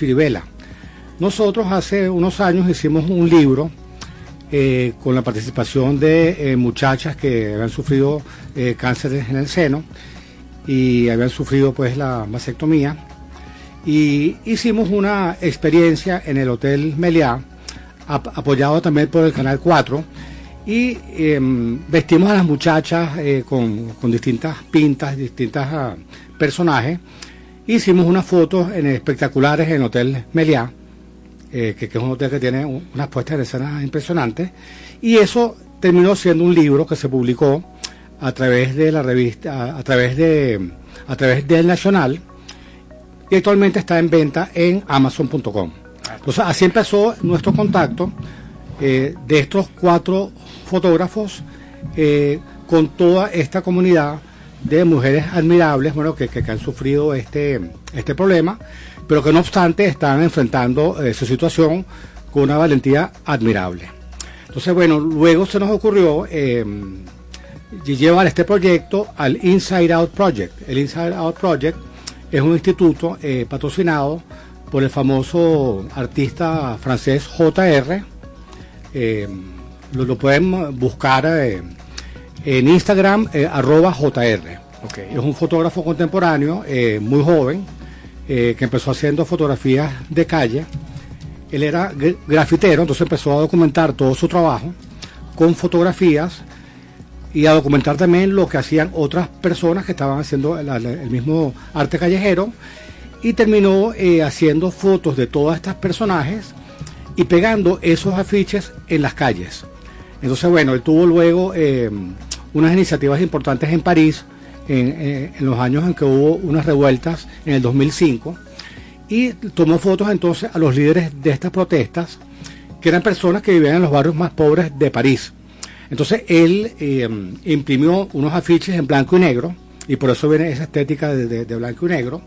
Chiribela. Nosotros hace unos años hicimos un libro eh, con la participación de eh, muchachas que habían sufrido eh, cáncer en el seno y habían sufrido pues la mastectomía. Y hicimos una experiencia en el Hotel Meliá, apoyado también por el Canal 4, y em, vestimos a las muchachas con, con, distintas pintas, distintas ah, personajes. Hicimos unas fotos espectaculares en el Hotel Meliá eh, que, es un hotel que tiene unas puestas de escena impresionantes, y eso terminó siendo un libro que se publicó a través de la revista, a, través de a través del Nacional, y actualmente está en venta en Amazon.com. Entonces así empezó nuestro contacto eh, de estos cuatro fotógrafos eh, con toda esta comunidad de mujeres admirables, bueno, que, que, han sufrido este, este problema pero que no obstante están enfrentando eh, su situación con una valentía admirable. Entonces, bueno, luego se nos ocurrió eh, llevar este proyecto al Inside Out Project. El Inside Out Project es un instituto eh, patrocinado por el famoso artista francés JR. Lo, pueden buscar en Instagram, arroba JR. Es un fotógrafo contemporáneo, muy joven, eh, que empezó haciendo fotografías de calle. Él era grafitero, entonces empezó a documentar todo su trabajo con fotografías y a documentar también lo que hacían otras personas que estaban haciendo el, mismo arte callejero y terminó eh, haciendo fotos de todos estos personajes y pegando esos afiches en las calles. Entonces, bueno, él tuvo luego eh, unas iniciativas importantes en París, eh, en, los años en que hubo unas revueltas en el 2005 y tomó fotos entonces a los líderes de estas protestas, que eran personas que vivían en los barrios más pobres de París. Entonces él eh, imprimió unos afiches en blanco y negro, y por eso viene esa estética de, blanco y negro,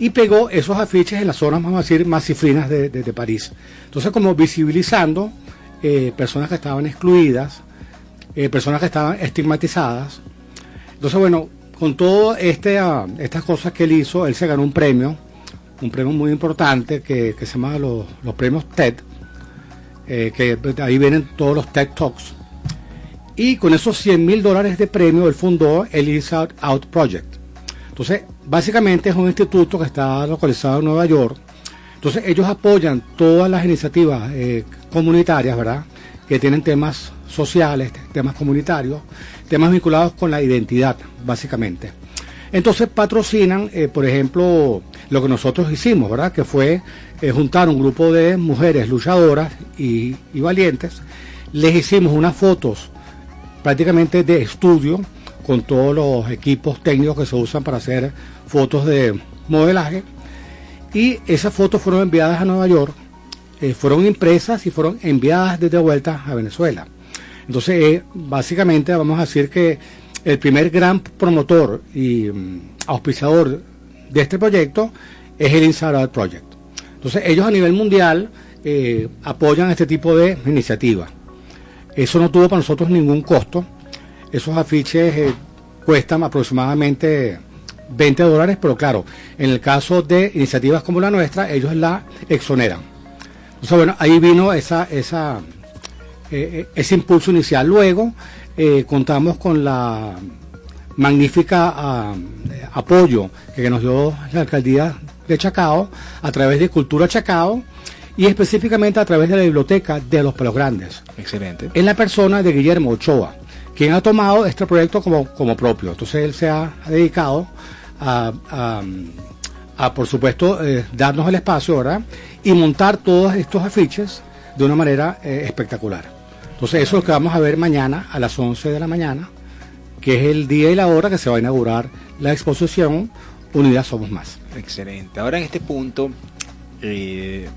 y pegó esos afiches en las zonas, vamos a decir, más cifrinas de, París. Entonces como visibilizando eh, personas que estaban excluidas, personas que estaban estigmatizadas. Entonces, bueno, con todas este, ah, estas cosas que él hizo, él se ganó un premio, un premio muy importante que, se llama los, premios TED, eh, que ahí vienen todos los TED Talks. Y con esos 100 mil dólares de premio, él fundó el Inside Out Project. Entonces, básicamente es un instituto que está localizado en Nueva York. Entonces, ellos apoyan todas las iniciativas eh, comunitarias, ¿verdad? Que tienen temas sociales, temas comunitarios temas vinculados con la identidad, básicamente. Entonces patrocinan, eh, por ejemplo, lo que nosotros hicimos, ¿verdad? Que fue eh, juntar un grupo de mujeres luchadoras y, valientes. Les hicimos unas fotos prácticamente de estudio con todos los equipos técnicos que se usan para hacer fotos de modelaje. Y esas fotos fueron enviadas a Nueva York, eh, fueron impresas y fueron enviadas desde vuelta a Venezuela. Entonces, eh, básicamente vamos a decir que el primer gran promotor y mm, auspiciador de este proyecto es el Inside Project. Entonces, ellos a nivel mundial eh, apoyan este tipo de iniciativas. Eso no tuvo para nosotros ningún costo. Esos afiches eh, cuestan aproximadamente 20 dólares, pero claro, en el caso de iniciativas como la nuestra, ellos la exoneran. Entonces, bueno, ahí vino esa, esa eh, eh, ese impulso inicial. Luego eh, contamos con la magnífica ah, apoyo que nos dio la alcaldía de Chacao a través de Cultura Chacao y específicamente a través de la biblioteca de los Pelos Grandes. Excelente. En la persona de Guillermo Ochoa, quien ha tomado este proyecto como, como propio. Entonces él se ha dedicado a, a, por supuesto, darnos el espacio, ¿verdad? Y montar todos estos afiches de una manera espectacular. Entonces eso es lo que vamos a ver mañana a las 11 de la mañana, que es el día y la hora que se va a inaugurar la exposición Unidad Somos Más. Excelente. Ahora en este punto, eh,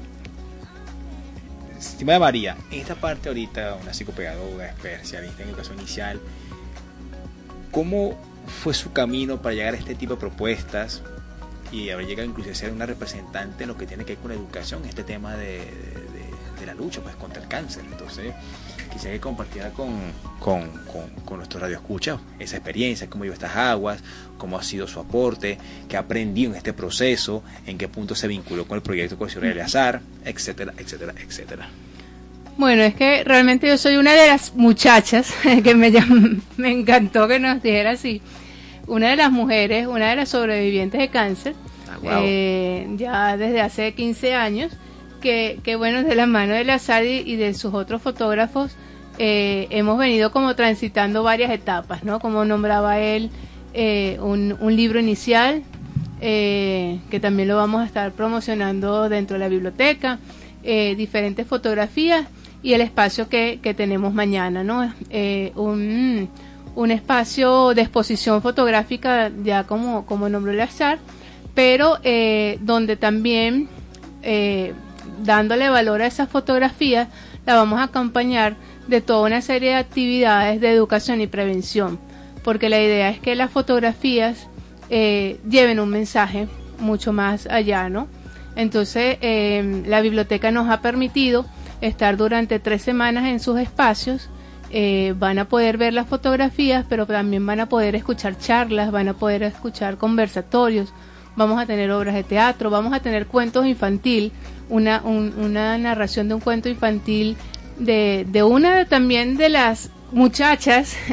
estimada María, en esta parte ahorita, una psicopedagoga, especialista en educación inicial, ¿cómo fue su camino para llegar a este tipo de propuestas y haber llegado incluso a ser una representante en lo que tiene que ver con la educación, este tema de, de la lucha pues contra el cáncer? Entonces, quisiera que compartiera con, con, con, con nuestro radio escucha esa experiencia, cómo lleva estas aguas, cómo ha sido su aporte, qué aprendió en este proceso, en qué punto se vinculó con el proyecto Cohesión de Azar, etcétera, etcétera, etcétera. Bueno, es que realmente yo soy una de las muchachas que me, me encantó que nos dijera así. Una de las mujeres, una de las sobrevivientes de cáncer, ah, eh, ya desde hace 15 años, que, que bueno, de la mano de la y de sus otros fotógrafos, eh, hemos venido como transitando varias etapas, ¿no? Como nombraba él, eh, un, un, libro inicial, que también lo vamos a estar promocionando dentro de la biblioteca, diferentes fotografías y el espacio que, que tenemos mañana, ¿no? Eh, un, un, espacio de exposición fotográfica, ya como, como nombró el azar, pero eh, donde también, eh, dándole valor a esas fotografías, la vamos a acompañar de toda una serie de actividades de educación y prevención, porque la idea es que las fotografías lleven un mensaje mucho más allá, ¿no? Entonces, la biblioteca nos ha permitido estar durante tres semanas en sus espacios. Eh, van a poder ver las fotografías, pero también van a poder escuchar charlas, van a poder escuchar conversatorios, vamos a tener obras de teatro, vamos a tener cuentos infantil, una, una narración de un cuento infantil de, de una también de las muchachas.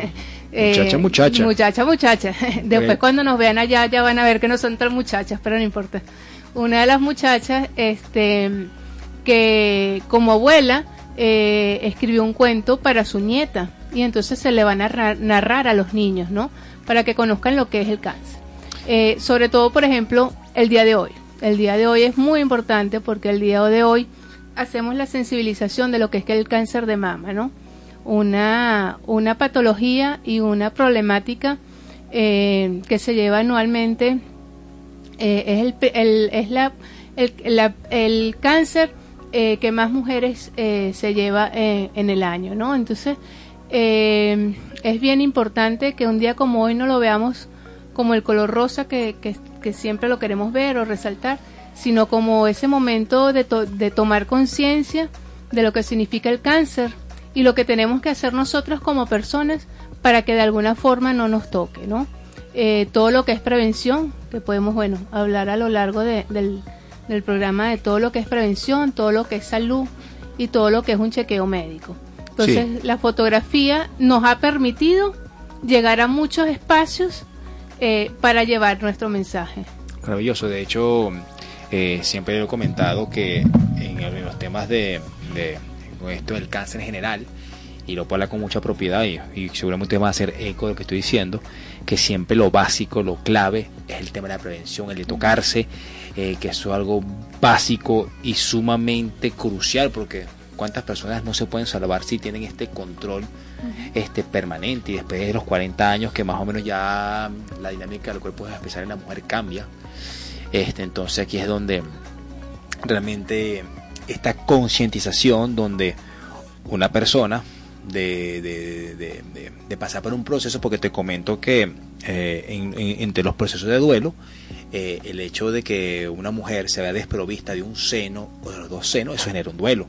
Eh, muchacha, muchacha. Muchacha, muchacha. Después cuando nos vean allá ya van a ver que no son tan muchachas, pero no importa. Una de las muchachas, este, que como abuela eh, escribió un cuento para su nieta y entonces se le van a narrar, a los niños, ¿no? Para que conozcan lo que es el cáncer. Eh, sobre todo, por ejemplo, el día de hoy. El día de hoy es muy importante porque el día de hoy hacemos la sensibilización de lo que es el cáncer de mama, ¿no? Una, una patología y una problemática eh, que se lleva anualmente es, el, el, es la, el, el cáncer eh, que más mujeres eh, se lleva eh, en el año, ¿no? Entonces, es bien importante que un día como hoy no lo veamos como el color rosa que, que, siempre lo queremos ver o resaltar, sino como ese momento de, de tomar conciencia de lo que significa el cáncer y lo que tenemos que hacer nosotros como personas para que de alguna forma no nos toque, ¿no? todo lo que es prevención, que podemos, bueno, hablar a lo largo de, del, del programa de todo lo que es prevención, todo lo que es salud y todo lo que es un chequeo médico. Entonces, la fotografía nos ha permitido llegar a muchos espacios eh, para llevar nuestro mensaje. Maravilloso. De hecho, eh, siempre he comentado que en, los temas de, esto del cáncer en general, y lo puedo hablar con mucha propiedad y, y, seguramente va a hacer eco de lo que estoy diciendo, que siempre lo básico, lo clave es el tema de la prevención, el de tocarse, eh, que eso es algo básico y sumamente crucial porque cuántas personas no se pueden salvar si tienen este control este permanente y después de los 40 años que más o menos ya la dinámica del cuerpo especial en la mujer cambia. Este entonces aquí es donde realmente esta concientización donde una persona de, de, de, pasar por un proceso, porque te comento que eh, entre los procesos de duelo, eh, el hecho de que una mujer se vea desprovista de un seno o de los dos senos, eso genera un duelo,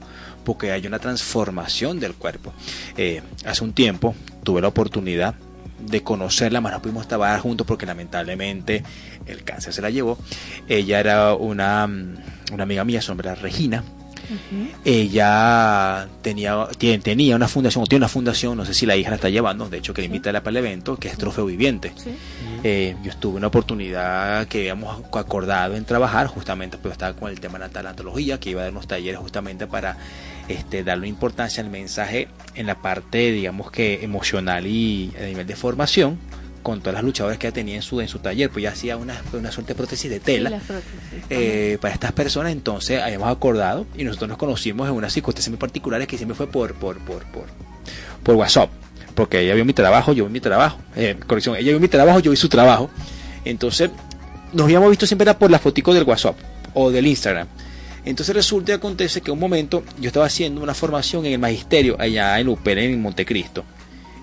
porque hay una transformación del cuerpo. Eh, hace un tiempo tuve la oportunidad de conocerla, más no pudimos trabajar juntos porque lamentablemente el cáncer se la llevó. Ella era una, una amiga mía, su nombre era Regina, ella tenía, tiene, tenía una fundación, o tiene una fundación, no sé si la hija la está llevando, de hecho que le invita para el evento, que es Trofeo Viviente. Eh, yo estuve una oportunidad que habíamos acordado en trabajar, justamente pues estaba con el tema de la talentología, que iba a dar unos talleres justamente para este, darle importancia al mensaje en la parte, digamos que emocional y a nivel de formación con todas las luchadoras que tenía en su, en su taller, pues ya hacía una, una suerte de prótesis de tela eh, para estas personas, entonces habíamos acordado y nosotros nos conocimos en unas circunstancias muy particulares que siempre fue por, por, por, por, por WhatsApp, porque ella vio mi trabajo, yo vi mi trabajo, eh, corrección, ella vio mi trabajo, yo vi su trabajo, entonces nos habíamos visto siempre por la fotico del WhatsApp o del Instagram. Entonces resulta y acontece que un momento yo estaba haciendo una formación en el magisterio allá en Upera, en Montecristo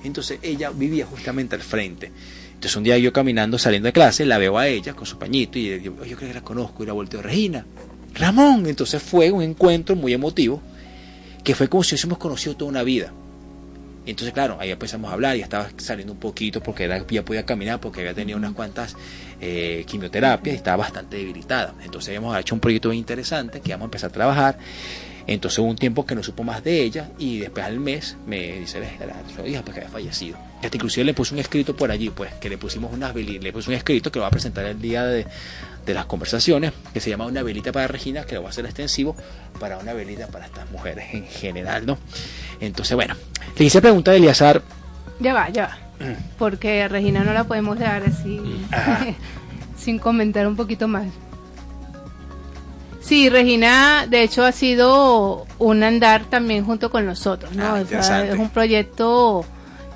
entonces ella vivía justamente al frente. Entonces un día yo caminando, saliendo de clase, la veo a ella con su pañito y digo, yo creo que la conozco y la volteo, Regina, Ramón. Entonces fue un encuentro muy emotivo, que fue como si hubiésemos conocido toda una vida. Entonces, claro, ahí empezamos a hablar, y estaba saliendo un poquito porque ya podía caminar, porque había tenido unas cuantas eh, quimioterapias y estaba bastante debilitada. Entonces habíamos hecho un proyecto interesante que íbamos a empezar a trabajar. Entonces hubo un tiempo que no supo más de ella y después al mes me dice su hija pues que había fallecido. Hasta inclusive le puse un escrito por allí, pues que le pusimos unas le puse un escrito que lo va a presentar el día de, de las conversaciones, que se llama Una velita para Regina, que lo va a hacer extensivo para una velita para estas mujeres en general, ¿no? Entonces, bueno, le hice pregunta de Eliazar. Ya va, ya va. Porque Regina no la podemos dejar así sin comentar un poquito más. Sí, Regina, de hecho, ha sido un andar también junto con nosotros, ¿no? Ah, es un proyecto,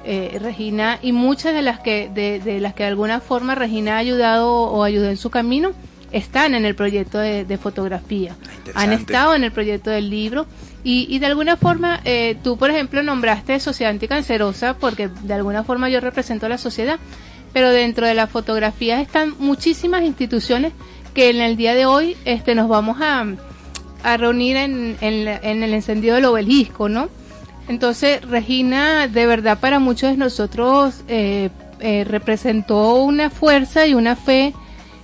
eh, Regina, y muchas de las que de, de, las que de alguna forma Regina ha ayudado o ayudó en su camino están en el proyecto de, fotografía, ah, han estado en el proyecto del libro y, y de alguna forma eh, tú, por ejemplo, nombraste Sociedad Anticancerosa porque de alguna forma yo represento a la sociedad, pero dentro de las fotografías están muchísimas instituciones que en el día de hoy este, nos vamos a, a reunir en, en, en, el encendido del obelisco, ¿no? Entonces, Regina, de verdad para muchos de nosotros eh, eh, representó una fuerza y una fe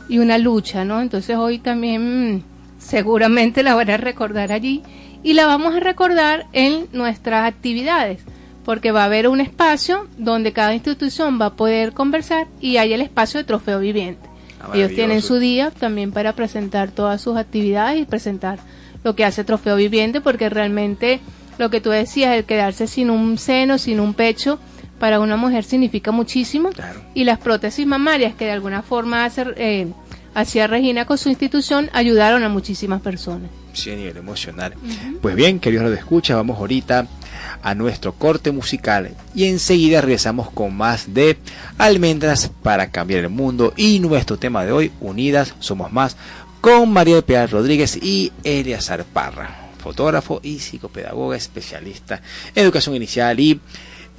y una lucha, ¿no? Entonces hoy también seguramente la van a recordar allí y la vamos a recordar en nuestras actividades, porque va a haber un espacio donde cada institución va a poder conversar y hay el espacio de trofeo viviente. Ellos tienen su día también para presentar todas sus actividades y presentar lo que hace Trofeo Viviente, porque realmente lo que tú decías, el quedarse sin un seno, sin un pecho, para una mujer significa muchísimo. Claro. Y las prótesis mamarias que de alguna forma hace, eh, hacía Regina con su institución ayudaron a muchísimas personas. Sí, a nivel emocional. Uh -huh. Pues bien, queridos de escucha, vamos ahorita a nuestro corte musical y enseguida regresamos con más de Almendras para cambiar el mundo y nuestro tema de hoy, Unidas Somos Más, con María Pilar Rodríguez y Eliazar Parra, fotógrafo y psicopedagoga especialista en educación inicial y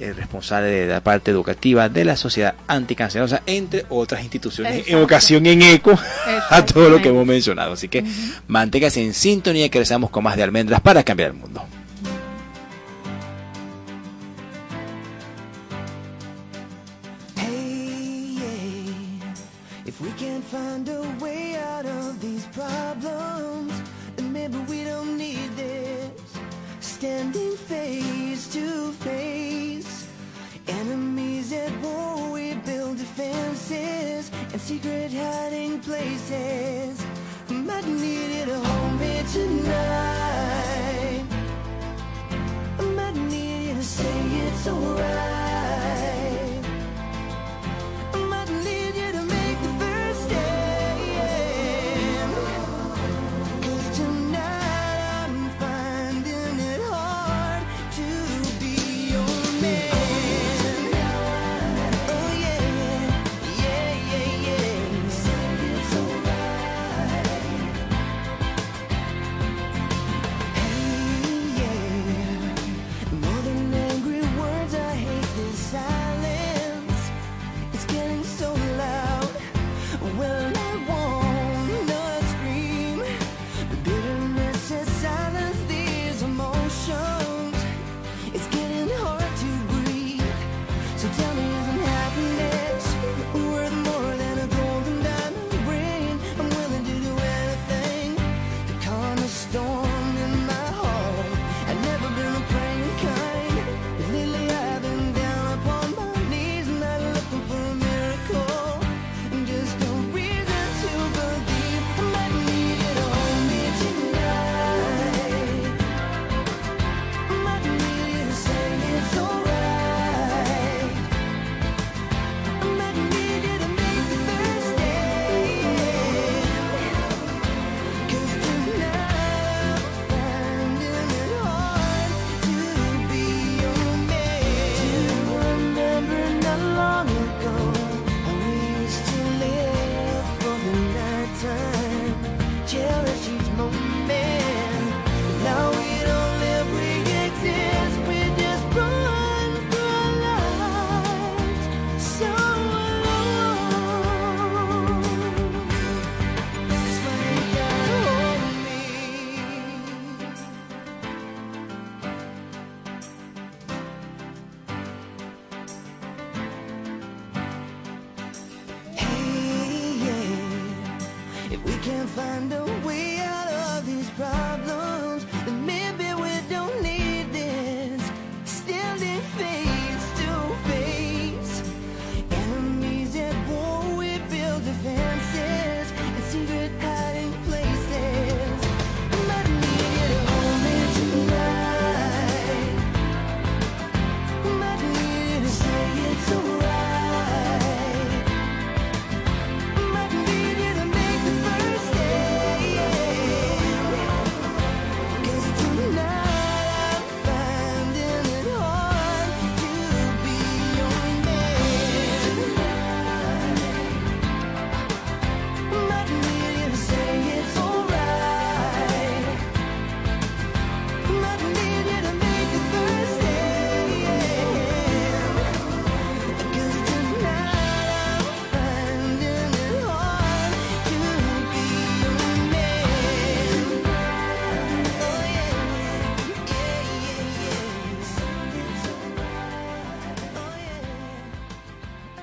el responsable de la parte educativa de la Sociedad Anticancerosa, entre otras instituciones educación en eco a todo lo que hemos mencionado. Así que uh -huh. manténgase en sintonía que regresamos con más de almendras para cambiar el mundo. Places. Might need it to hold me tonight. I might need you to say it's alright.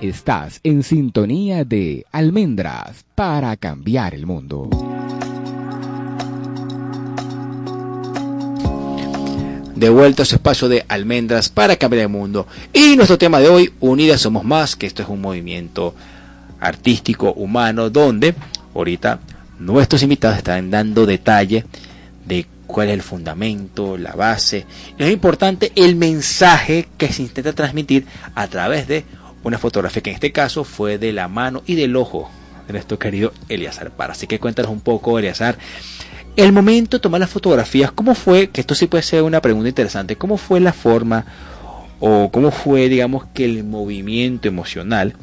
Estás en sintonía de Almendras para cambiar el mundo. De vuelta a su espacio de almendras para cambiar el mundo. Y nuestro tema de hoy, Unidas Somos Más, que esto es un movimiento artístico, humano, donde ahorita nuestros invitados están dando detalle de cuál es el fundamento, la base. Y es importante el mensaje que se intenta transmitir a través de una fotografía que en este caso fue de la mano y del ojo de nuestro querido Eliazar Para. Así que cuéntanos un poco, Eliazar, el momento de tomar las fotografías, ¿cómo fue? Que esto sí puede ser una pregunta interesante. ¿Cómo fue la forma o cómo fue, digamos, que el movimiento emocional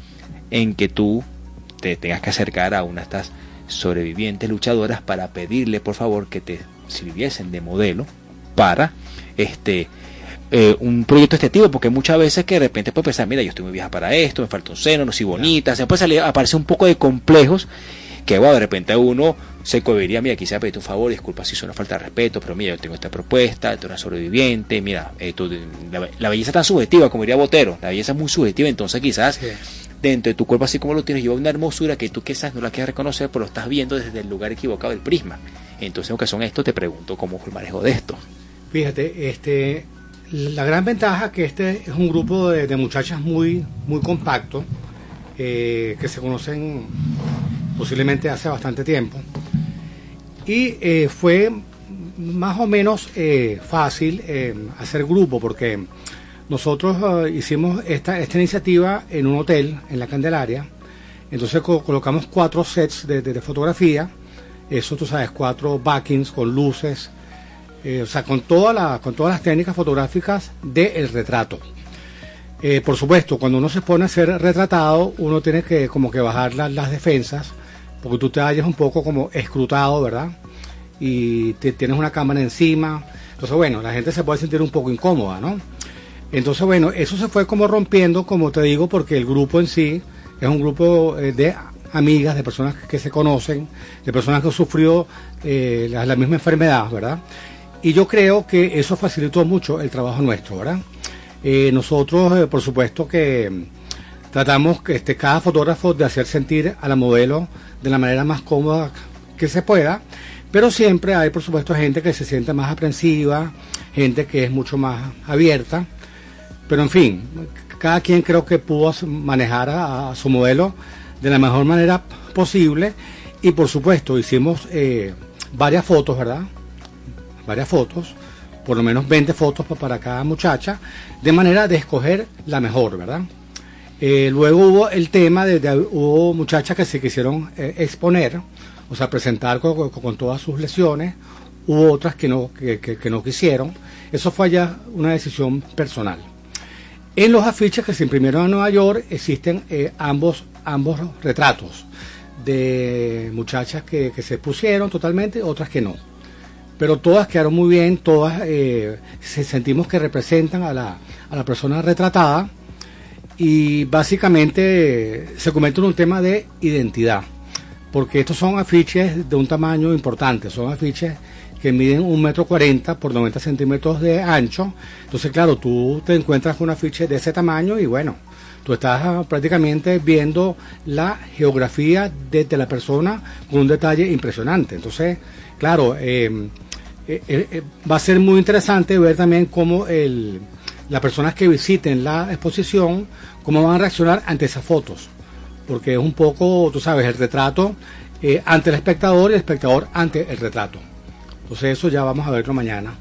en que tú te tengas que acercar a una de estas sobrevivientes luchadoras para pedirle, por favor, que te sirviesen de modelo para este eh, un proyecto este tipo, porque muchas veces que de repente puedes pensar, mira, yo estoy muy vieja para esto, me falta un seno, no soy bonita, se puede salir, aparece un poco de complejos que bueno, de repente uno se cobería, mira, quisiera pedirte un favor, disculpa si es una falta de respeto, pero mira, yo tengo esta propuesta, tú eres una sobreviviente, mira, eh, tú- la, la belleza es tan subjetiva, como diría Botero, la belleza es muy subjetiva, entonces quizás Sí. dentro de tu cuerpo así como lo tienes, lleva una hermosura que tú quizás no la quieres reconocer, pero lo estás viendo desde el lugar equivocado del prisma. Entonces, aunque son esto, te pregunto cómo fue el manejo de esto. Fíjate, este, la gran ventaja que este es un grupo de, muchachas muy, muy compacto, eh, que se conocen posiblemente hace bastante tiempo. Y eh, fue más o menos eh, fácil hacer grupo porque nosotros hicimos esta, esta iniciativa en un hotel en la Candelaria. Entonces co- colocamos cuatro sets de, de- de fotografía. Eso tú sabes, cuatro backings con luces, eh, o sea, con, toda la, con todas las técnicas fotográficas del retrato. Eh, por supuesto, cuando uno se pone a ser retratado, uno tiene que como que bajar la- las defensas, porque tú te hallas un poco como escrutado, ¿verdad? Y te- tienes una cámara encima. Entonces, bueno, la gente se puede sentir un poco incómoda, ¿no? Entonces, bueno, eso se fue como rompiendo, como te digo, porque el grupo en sí es un grupo eh, de amigas, de personas que se conocen, de personas que han sufrido eh, la, la misma enfermedad, ¿verdad? Y yo creo que eso facilitó mucho el trabajo nuestro, ¿verdad? Eh, nosotros, eh, por supuesto que mm, tratamos que este, cada fotógrafo de hacer sentir a la modelo de la manera más cómoda que se pueda, pero siempre hay, por supuesto, gente que se siente más aprensiva, gente que es mucho más abierta, pero en fin, cada quien creo que pudo manejar a, a su modelo de la mejor manera posible y por supuesto hicimos eh, varias fotos, ¿verdad? Varias fotos, por lo menos 20 fotos pa- para cada muchacha, de manera de escoger la mejor, ¿verdad? Eh, luego hubo el tema de, de- hubo muchachas que se quisieron eh, exponer, o sea, presentar con, con- todas sus lesiones, hubo otras que no, que, que- no quisieron. Eso fue ya una decisión personal. En los afiches que se imprimieron en Nueva York existen eh, ambos, ambos retratos de muchachas que, que se pusieron totalmente, otras que no. Pero todas quedaron muy bien, todas eh, se- sentimos que representan a la, a la persona retratada y básicamente eh, se en un tema de identidad, porque estos son afiches de un tamaño importante, son afiches que miden un metro cuarenta por 90 centímetros de ancho, entonces claro, tú te encuentras con un afiche de ese tamaño y bueno, tú estás ah, prácticamente viendo la geografía de la persona con un detalle impresionante. Entonces, claro, eh, eh, eh, eh, va a ser muy interesante ver también cómo el, las personas que visiten la exposición, cómo van a reaccionar ante esas fotos. Porque es un poco, tú sabes, el retrato eh, ante el espectador y el espectador ante el retrato. Entonces eso ya vamos a verlo mañana.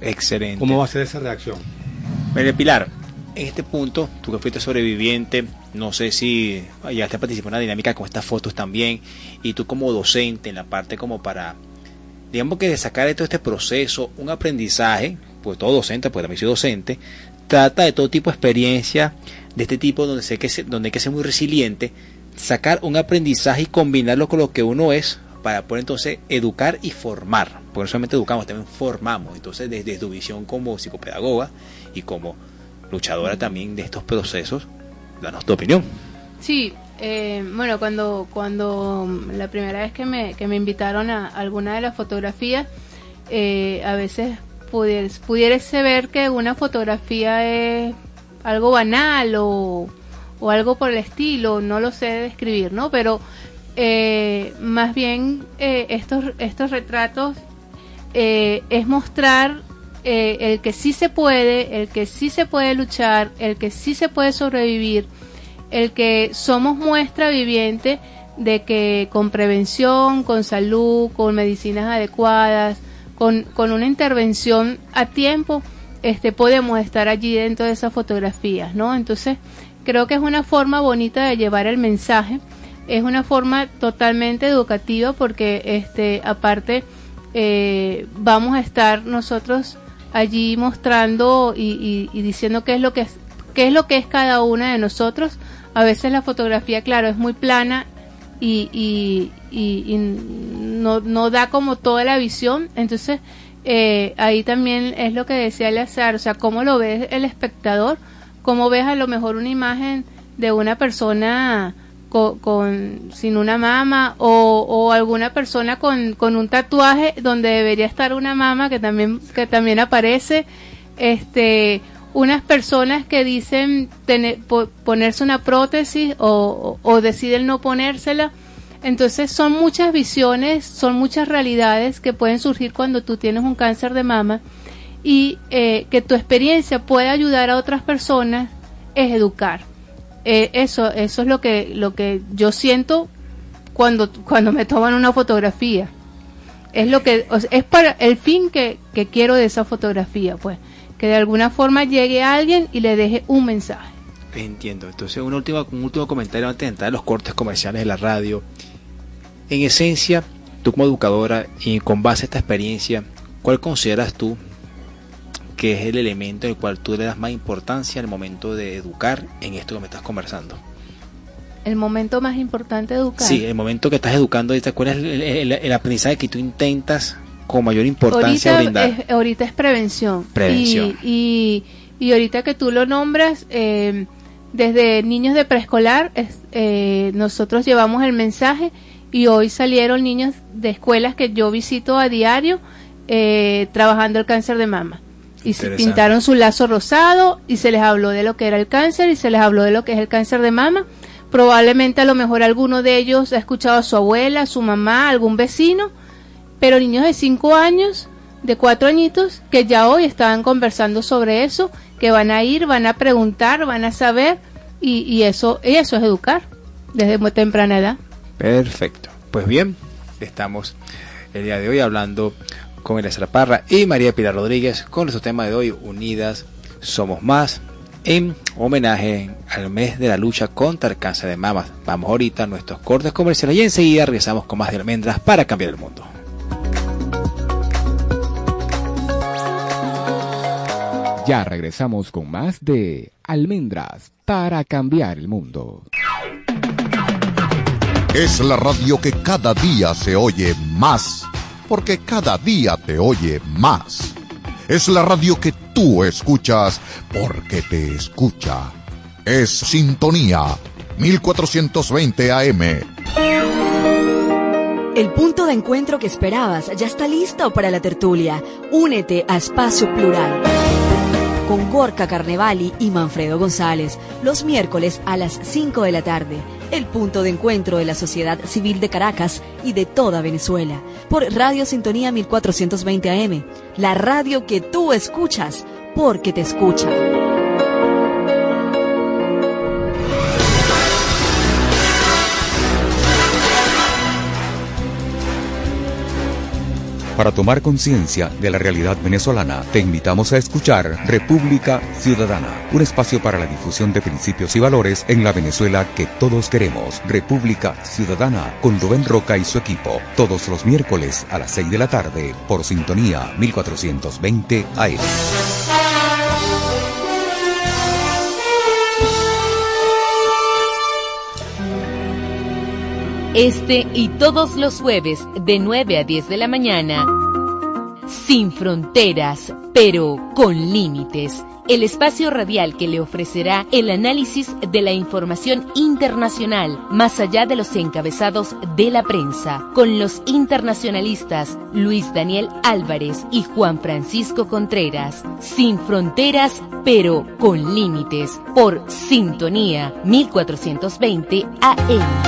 Excelente. ¿Cómo va a ser esa reacción? María Pilar, en este punto, tú que fuiste sobreviviente, no sé si ya te participó en la dinámica con estas fotos también, y tú como docente en la parte como para, digamos que de sacar de todo este proceso un aprendizaje, pues todo docente, pues también soy docente, trata de todo tipo de experiencia de este tipo donde, sé que donde hay que ser muy resiliente, sacar un aprendizaje y combinarlo con lo que uno es para poder entonces educar y formar, porque no solamente educamos, también formamos, entonces desde tu visión como psicopedagoga y como luchadora también de estos procesos, danos tu opinión. Sí, eh, bueno, cuando, cuando mm, la primera vez que me, que me invitaron a alguna de las fotografías, eh, a veces pudiese, pudiese ver que una fotografía es algo banal o, o algo por el estilo, no lo sé describir, ¿no? Pero eh, más bien eh, estos, estos retratos eh, es mostrar el que sí se puede, el que sí se puede luchar, el que sí se puede sobrevivir, el que somos muestra viviente de que con prevención, con salud, con medicinas adecuadas, con, con una intervención a tiempo, este, podemos estar allí dentro de esas fotografías, ¿no? Entonces, creo que es una forma bonita de llevar el mensaje, es una forma totalmente educativa porque, este, aparte, eh, vamos a estar nosotros allí mostrando y, y- y diciendo qué es lo que es qué es lo que es cada una de nosotros a veces la fotografía claro es muy plana y, y- y- no, no da como toda la visión. Entonces eh, ahí también es lo que decía Eleazar o sea cómo lo ve el espectador cómo ves a lo mejor una imagen de una persona co- con, sin una mama o, o alguna persona con, con un tatuaje donde debería estar una mama que también que también aparece este unas personas que dicen ponerse una prótesis o, o- deciden no ponérsela. Entonces son muchas visiones son muchas realidades que pueden surgir cuando tú tienes un cáncer de mama y eh, que tu experiencia pueda ayudar a otras personas es educar. Eh, eso eso es lo que lo que yo siento cuando cuando me toman una fotografía. Es lo que es para el fin que, que quiero de esa fotografía pues que de alguna forma llegue a alguien y le deje un mensaje Entiendo. Entonces, un último, un último comentario antes de entrar a los cortes comerciales de la radio. En esencia, tú como educadora y con base a esta experiencia, ¿cuál consideras tú que es el elemento en el cual tú le das más importancia al momento de educar en esto que me estás conversando? el momento más importante de educar Sí, el momento que estás educando, ahorita, ¿cuál es el, el- el aprendizaje que tú intentas con mayor importancia ahorita brindar? es, ahorita es prevención. Prevención. Y, y, y ahorita que tú lo nombras, eh, desde niños de preescolar, es- eh, nosotros llevamos el mensaje y hoy salieron niños de escuelas que yo visito a diario eh, trabajando el cáncer de mama. Y se pintaron su lazo rosado y se les habló de lo que era el cáncer y se les habló de lo que es el cáncer de mama. Probablemente a lo mejor alguno de ellos ha escuchado a su abuela, a su mamá, a algún vecino pero niños de 5 años, de 4 añitos, que ya hoy estaban conversando sobre eso, que van a ir, van a preguntar, van a saber, y, eso, eso es educar desde muy temprana edad. Perfecto. Pues bien, estamos el día de hoy hablando con Elisa Parra y María Pilar Rodríguez con nuestro tema de hoy, Unidas Somos Más, en homenaje al mes de la lucha contra el cáncer de mamas. Vamos ahorita a nuestros cortes comerciales y enseguida regresamos con más de almendras para cambiar el mundo. Ya regresamos con más de Almendras para cambiar el mundo. Es la radio que cada día se oye más, porque cada día te oye más. Es la radio que tú escuchas porque te escucha. Es Sintonía 1420 AM. El punto de encuentro que esperabas ya está listo para la tertulia. Únete a Espacio Plural. Con Gorka Carnevali y Manfredo González, los miércoles a las 5 de la tarde. El punto de encuentro de la sociedad civil de Caracas y de toda Venezuela. Por Radio Sintonía 1420 AM, la radio que tú escuchas porque te escucha. Para tomar conciencia de la realidad venezolana, te invitamos a escuchar República Ciudadana, un espacio para la difusión de principios y valores en la Venezuela que todos queremos. República Ciudadana con Rubén Roca y su equipo, todos los miércoles a las 6 de la tarde por Sintonía 1420 AM. Este y todos los jueves de 9 a 10 de la mañana. Sin fronteras, pero con límites. El espacio radial que le ofrecerá el análisis de la información internacional más allá de los encabezados de la prensa, con los internacionalistas Luis Daniel Álvarez y Juan Francisco Contreras. Sin fronteras, pero con límites. Por Sintonía 1420 AM.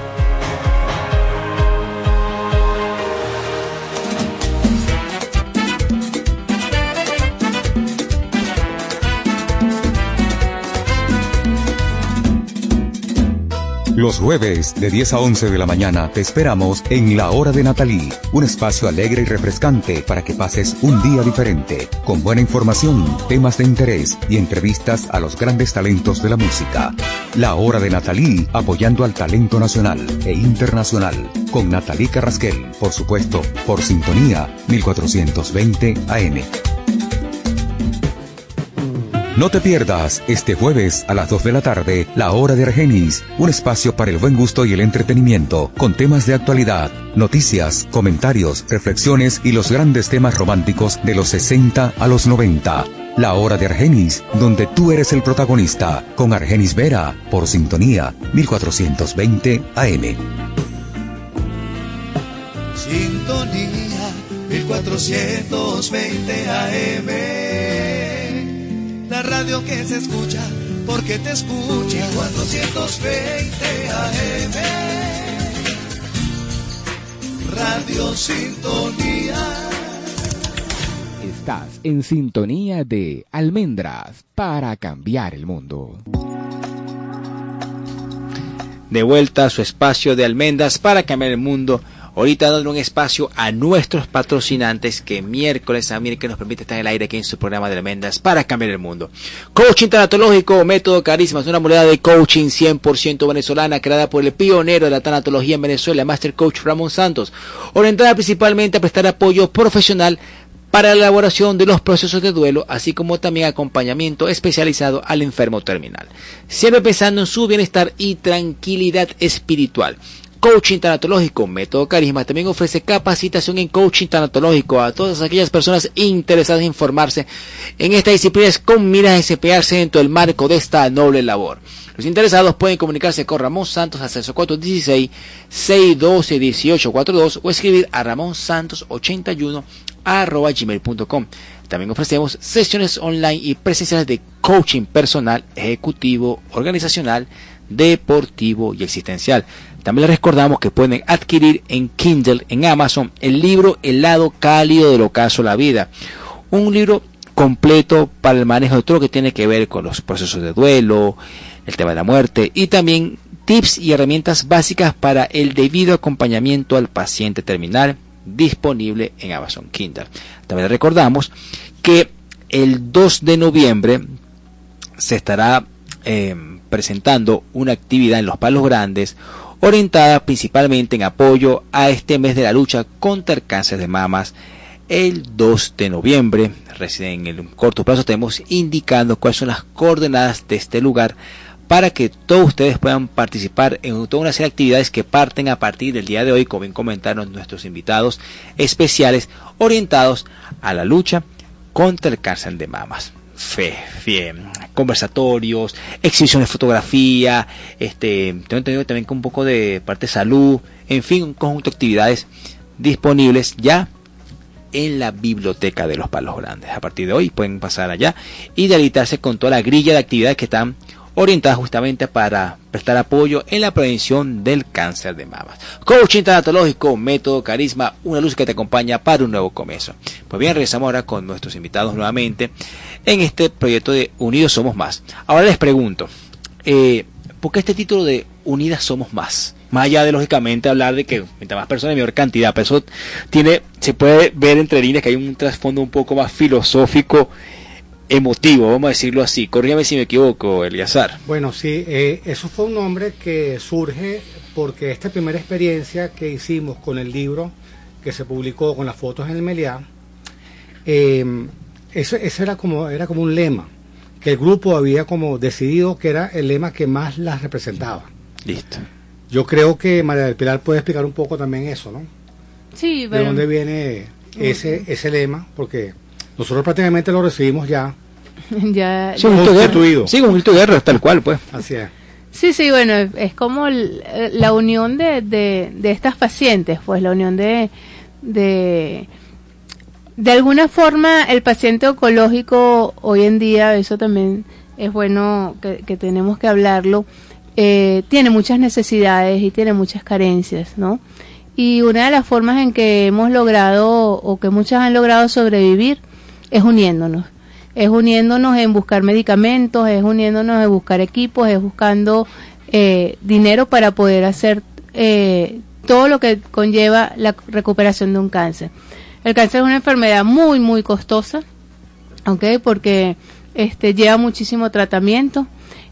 Los jueves de 10 a 11 de la mañana te esperamos en La Hora de Natalí, un espacio alegre y refrescante para que pases un día diferente, con buena información, temas de interés y entrevistas a los grandes talentos de la música. La Hora de Natalí, apoyando al talento nacional e internacional, con Natalí Carrasquel, por supuesto, por sintonía 1420 AM. No te pierdas este jueves a las 2 de la tarde La Hora de Argenis, un espacio para el buen gusto y el entretenimiento, con temas de actualidad, noticias, comentarios, reflexiones y los grandes temas románticos de los 60 a los 90. La Hora de Argenis, donde tú eres el protagonista, con Argenis Vera, por sintonía 1420 AM. Sintonía 1420 AM. La radio que se escucha porque te escucha 420 AM. Radio Sintonía. Estás en sintonía de Almendras para cambiar el mundo. De vuelta a su espacio de almendras para cambiar el mundo. Ahorita dando un espacio a nuestros patrocinantes que miércoles a miércoles nos permite estar en el aire aquí en su programa de almendras para cambiar el mundo. Coaching tanatológico, método carisma, es una moneda de coaching 100% venezolana creada por el pionero de la tanatología en Venezuela, Master Coach Ramón Santos, orientada principalmente a prestar apoyo profesional para la elaboración de los procesos de duelo, así como también acompañamiento especializado al enfermo terminal. Siempre pensando en su bienestar y tranquilidad espiritual. Coaching tanatológico, método carisma, también ofrece capacitación en coaching tanatológico a todas aquellas personas interesadas en formarse en esta disciplina con miras a desempeñarse dentro del marco de esta noble labor. Los interesados pueden comunicarse con Ramón Santos al 416-612-1842 o escribir a ramonsantos81 arroba gmail.com. También ofrecemos sesiones online y presenciales de coaching personal, ejecutivo, organizacional, deportivo y existencial. También les recordamos que pueden adquirir en Kindle, en Amazon, el libro El lado cálido del ocaso la vida. Un libro completo para el manejo de todo lo que tiene que ver con los procesos de duelo, el tema de la muerte y también tips y herramientas básicas para el debido acompañamiento al paciente terminal disponible en Amazon Kindle. También recordamos que el 2 de noviembre se estará eh, presentando una actividad en Los Palos Grandes orientada principalmente en apoyo a este mes de la lucha contra el cáncer de mamas el 2 de noviembre. Recién en el corto plazo tenemos indicando cuáles son las coordenadas de este lugar para que todos ustedes puedan participar en toda una serie de actividades que parten a partir del día de hoy, como bien comentaron nuestros invitados especiales, orientados a la lucha contra el cáncer de mamas. Fe, fe, conversatorios, exhibiciones de fotografía, este, tengo entendido también con un poco de parte de salud, en fin, un conjunto de actividades disponibles ya en la biblioteca de los Palos Grandes. A partir de hoy pueden pasar allá y deleitarse con toda la grilla de actividades que están orientadas justamente para prestar apoyo en la prevención del cáncer de mamas. Coaching tanatológico, método carisma, una luz que te acompaña para un nuevo comienzo. Pues bien, regresamos ahora con nuestros invitados nuevamente en este proyecto de Unidos Somos Más. Ahora les pregunto, eh, ¿por qué este título de Unidas Somos Más? Más allá de lógicamente hablar de que mientras más personas, mayor cantidad, pero eso tiene, se puede ver entre líneas que hay un trasfondo un poco más filosófico emotivo, vamos a decirlo así. Corrígame si me equivoco, Eliazar. Bueno, sí, eh, eso fue un nombre que surge porque esta primera experiencia que hicimos con el libro que se publicó con las fotos en el Meliá, eh, eso, eso era como era como un lema que el grupo había como decidido que era el lema que más las representaba. Listo. Yo creo que María del Pilar puede explicar un poco también eso, ¿no? Sí, De bueno, dónde viene ese ese lema, porque nosotros prácticamente lo recibimos ya ya, Sí, un guerra. Sí, un grito de guerra, tal cual, pues. así es. Sí, sí, bueno, es- como eh, la unión de, de, de estas pacientes, pues la unión de, de, de alguna forma el paciente oncológico hoy en día, eso también es bueno que, que tenemos que hablarlo, eh, tiene muchas necesidades y tiene muchas carencias, ¿no? Y una de las formas en que hemos logrado o que muchas han logrado sobrevivir es uniéndonos. Es uniéndonos en buscar medicamentos, es uniéndonos en buscar equipos, es buscando eh, dinero para poder hacer eh, todo lo que conlleva la recuperación de un cáncer. El cáncer es una enfermedad muy, muy costosa, ¿ok? Porque este, lleva muchísimo tratamiento.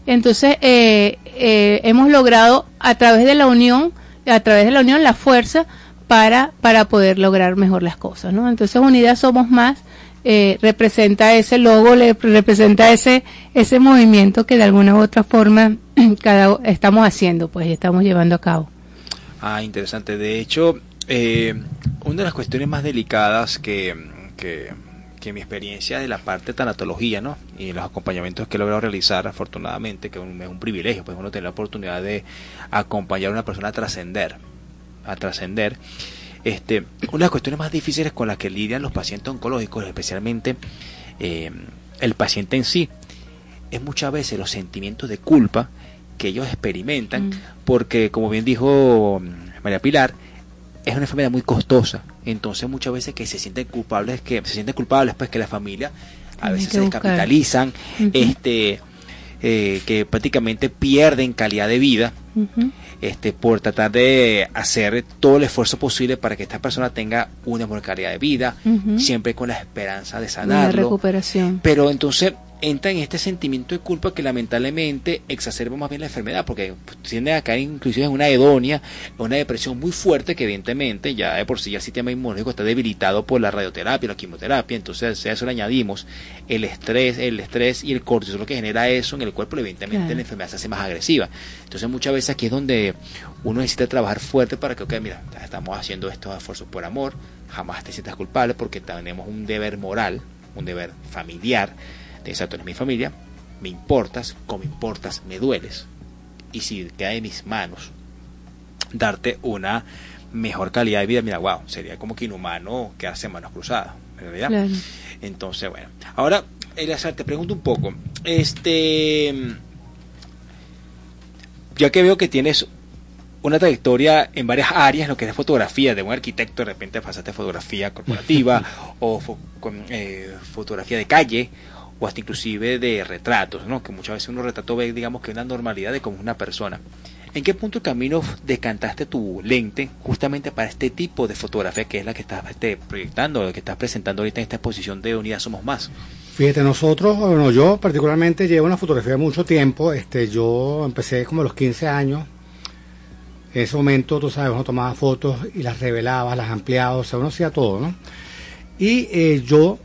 Entonces, eh, eh, hemos logrado a través de la unión, a través de la unión, la fuerza para, para poder lograr mejor las cosas, ¿no? Entonces, Unidas Somos Más eh, representa ese logo, le representa ese, ese movimiento que de alguna u otra forma cada, estamos haciendo, pues, estamos llevando a cabo. Ah, interesante. De hecho, eh, una de las cuestiones más delicadas que, que, que mi experiencia de la parte de tanatología, ¿no? Y los acompañamientos que he logrado realizar, afortunadamente, que es un, es un privilegio, pues uno tener la oportunidad de acompañar a una persona a trascender, a trascender. Este, una de las cuestiones más difíciles con las que lidian los pacientes oncológicos, especialmente eh, el paciente en sí, es muchas veces los sentimientos de culpa que ellos experimentan, Mm. porque como bien dijo mm, María Pilar, es una enfermedad muy costosa, entonces muchas veces que se sienten culpables, que se sienten culpables pues que la familia a veces se descapitalizan, este eh, que prácticamente pierden calidad de vida. Este, por tratar de hacer todo el esfuerzo posible para que esta persona tenga una buena calidad de vida, siempre con la esperanza de sanarlo. recuperación. Pero entonces entra en este sentimiento de culpa que lamentablemente exacerba más bien la enfermedad, porque pues, tiende a caer inclusive en una hedonia, una depresión muy fuerte que evidentemente ya de por sí ya el sistema inmunológico está debilitado por la radioterapia, la quimioterapia, entonces a eso le añadimos el estrés, el estrés y el cortisol que genera eso en el cuerpo, evidentemente Claro. la enfermedad se hace más agresiva. Entonces muchas veces aquí es donde uno necesita trabajar fuerte para que, ok, mira, estamos haciendo estos esfuerzos por amor, jamás te sientas culpable porque tenemos un deber moral, un deber familiar, de exacto, eres mi familia, me importas, como importas, me dueles. Y si queda en mis manos darte una mejor calidad de vida, mira, wow, sería como que inhumano quedarse en manos cruzadas, ¿verdad? Claro. Entonces, bueno. Ahora, Eleazar, te pregunto un poco. Este. Ya que veo que tienes una trayectoria en varias áreas, lo que es fotografía, de un arquitecto, de repente pasaste fotografía corporativa, o fo- con, eh, fotografía de calle, o hasta inclusive de retratos, ¿no? Que muchas veces uno retrato ve, digamos, que una normalidad de cómo es una persona. ¿En qué punto del camino decantaste tu lente justamente para este tipo de fotografía que es la que estás este, proyectando, la que estás presentando ahorita en esta exposición de Unidad Somos Más? Fíjate, nosotros, bueno, yo particularmente llevo una fotografía mucho tiempo. Este, yo empecé como a los 15 años. En ese momento, tú sabes, uno tomaba fotos y las revelaba, las ampliaba, o sea, uno hacía todo, ¿no? Y eh, yo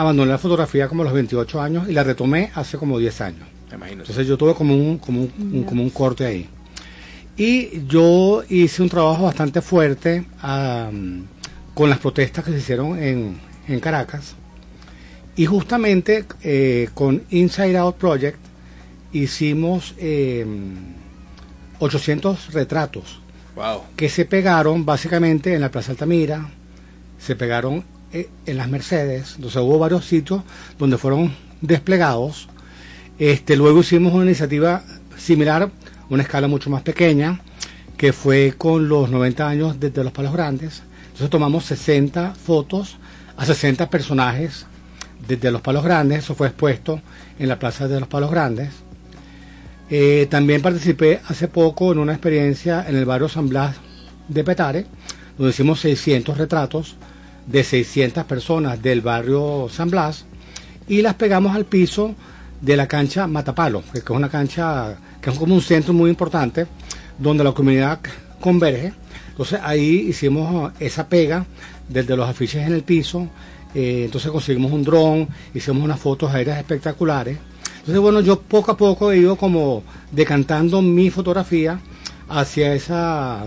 abandoné la fotografía como a los 28 años y la retomé hace como 10 años. Imagino. Entonces yo tuve como un, como un, un- como un corte ahí. Y yo hice un trabajo bastante fuerte con las protestas que se hicieron en, en Caracas. Y justamente eh, con Inside Out Project hicimos em, 800 retratos Wow. que se pegaron básicamente en la Plaza Altamira, se pegaron eh, en las Mercedes, entonces hubo varios sitios donde fueron desplegados. Este, luego hicimos una iniciativa similar, una escala mucho más pequeña, que fue con los 90 años desde los Palos Grandes. Entonces tomamos 60 fotos a 60 personajes desde los Palos Grandes, eso fue expuesto en la Plaza de los Palos Grandes. Eh, también participé hace poco en una experiencia en el barrio San Blas de Petare, donde hicimos 600 retratos de 600 personas del barrio San Blas y las pegamos al piso de la cancha Matapalo, que es una cancha que es como un centro muy importante donde la comunidad converge. Entonces ahí hicimos esa pega desde los afiches en el piso, eh, entonces conseguimos un dron, hicimos unas fotos aéreas espectaculares. Entonces, bueno, yo poco a poco he ido como decantando mi fotografía hacia ese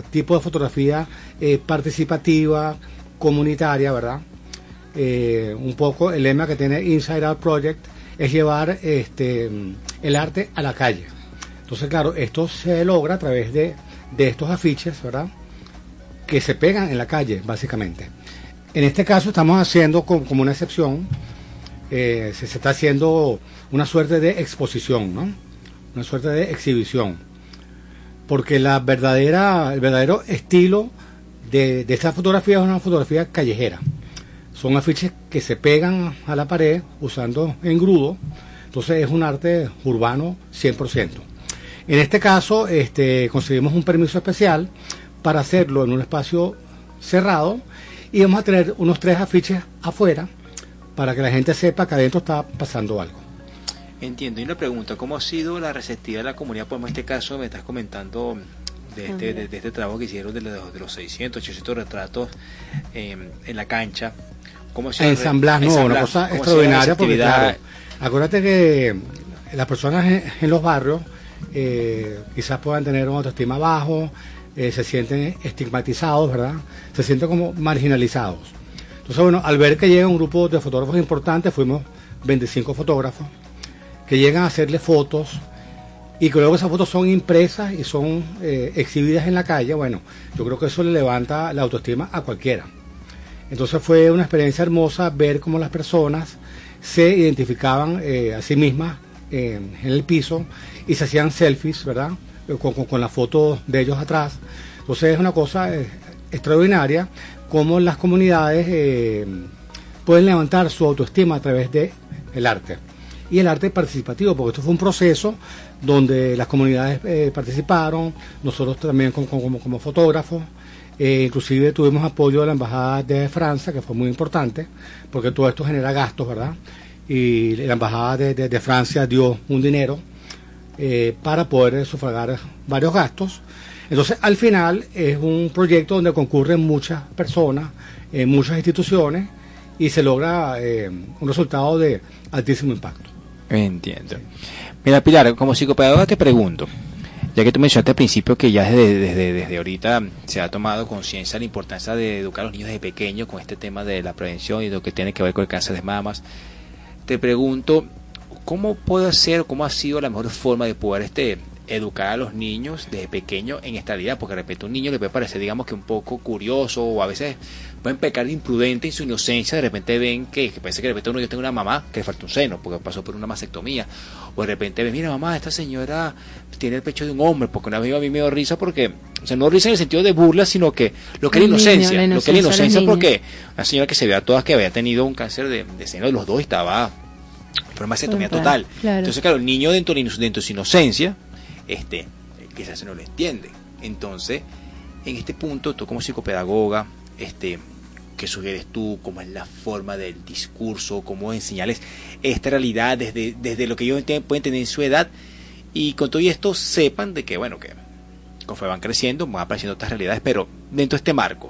tipo de fotografía eh, participativa, comunitaria, ¿verdad? Eh, un poco el lema que tiene Inside Out Project es llevar este, el arte a la calle. Entonces, claro, esto se logra a través de, de estos afiches, ¿verdad? Que se pegan en la calle, básicamente. En este caso estamos haciendo co- como una excepción, eh, se, se está haciendo una suerte de exposición, ¿no? Una suerte de exhibición. Porque la verdadera, el verdadero estilo de, de esta fotografía es una fotografía callejera. Son afiches que se pegan a la pared usando engrudo. Entonces es un arte urbano 100%. En este caso este, conseguimos un permiso especial para hacerlo en un espacio cerrado y vamos a tener unos tres afiches afuera para que la gente sepa que adentro está pasando algo. Entiendo. Y una pregunta, ¿cómo ha sido la receptividad de la comunidad? Pues en este caso me estás comentando de este, de, de este trabajo que hicieron de los, de los 600, 800 retratos eh, en la cancha. ¿Cómo sido En San Blas, no, San una cosa ¿cómo ha sido la extraordinaria porque claro, acuérdate que las personas en, en los barrios eh, quizás puedan tener una autoestima bajo, eh, se sienten estigmatizados, ¿verdad? Se sienten como marginalizados. Entonces, bueno, al ver que llega un grupo de fotógrafos importantes, fuimos 25 fotógrafos, que llegan a hacerle fotos y que luego esas fotos son impresas y son eh, exhibidas en la calle, bueno, yo creo que eso le levanta la autoestima a cualquiera. Entonces fue una experiencia hermosa ver cómo las personas se identificaban eh, a sí mismas en el piso y se hacían selfies, ¿verdad? Eh, Con, con- con la foto de ellos atrás. Entonces es una cosa extraordinaria cómo las comunidades pueden levantar su autoestima a través de el arte. Y el arte participativo, porque esto fue un proceso donde las comunidades eh, participaron, nosotros también como, como, fotógrafos, eh, inclusive tuvimos apoyo de la Embajada de Francia, que fue muy importante, porque todo esto genera gastos, ¿verdad? Y la Embajada de, Francia dio un dinero eh, para poder sufragar varios gastos. Entonces, al final es un proyecto donde concurren muchas personas, muchas instituciones, y se logra un resultado de altísimo impacto. Entiendo. Mira, Pilar, como psicopedagoga te pregunto, ya que tú mencionaste al principio que ya desde, desde, desde ahorita se ha tomado conciencia la importancia de educar a los niños desde pequeños con este tema de la prevención y lo que tiene que ver con el cáncer de mamas, te pregunto, ¿cómo puede ser, cómo ha sido la mejor forma de poder este educar a los niños desde pequeño en esta realidad? Porque de repente a un niño le puede parecer, digamos que un poco curioso o a veces pueden pecar de imprudente en su inocencia, de repente ven que, que parece que de repente uno yo tengo una mamá que le falta un seno porque pasó por una mastectomía, o de repente ven, mira mamá, esta señora tiene el pecho de un hombre, porque una vez a mí me dio risa porque, o sea, no risa en el sentido de burla, sino que lo que es niño, inocencia, lo que es la inocencia porque una señora que se ve a todas que había tenido un cáncer de, de seno de los dos y estaba fue una mastectomía total. claro. Entonces, claro, el niño dentro de, dentro de su inocencia, este, quizás no lo entiende. Entonces, en este punto, tú como psicopedagoga, este, ¿qué sugieres tú? ¿Cómo es la forma del discurso? ¿Cómo enseñarles esta realidad desde, desde lo que ellos pueden tener en su edad? Y con todo esto sepan de que, bueno, que conforme van creciendo, van apareciendo otras realidades, pero dentro de este marco.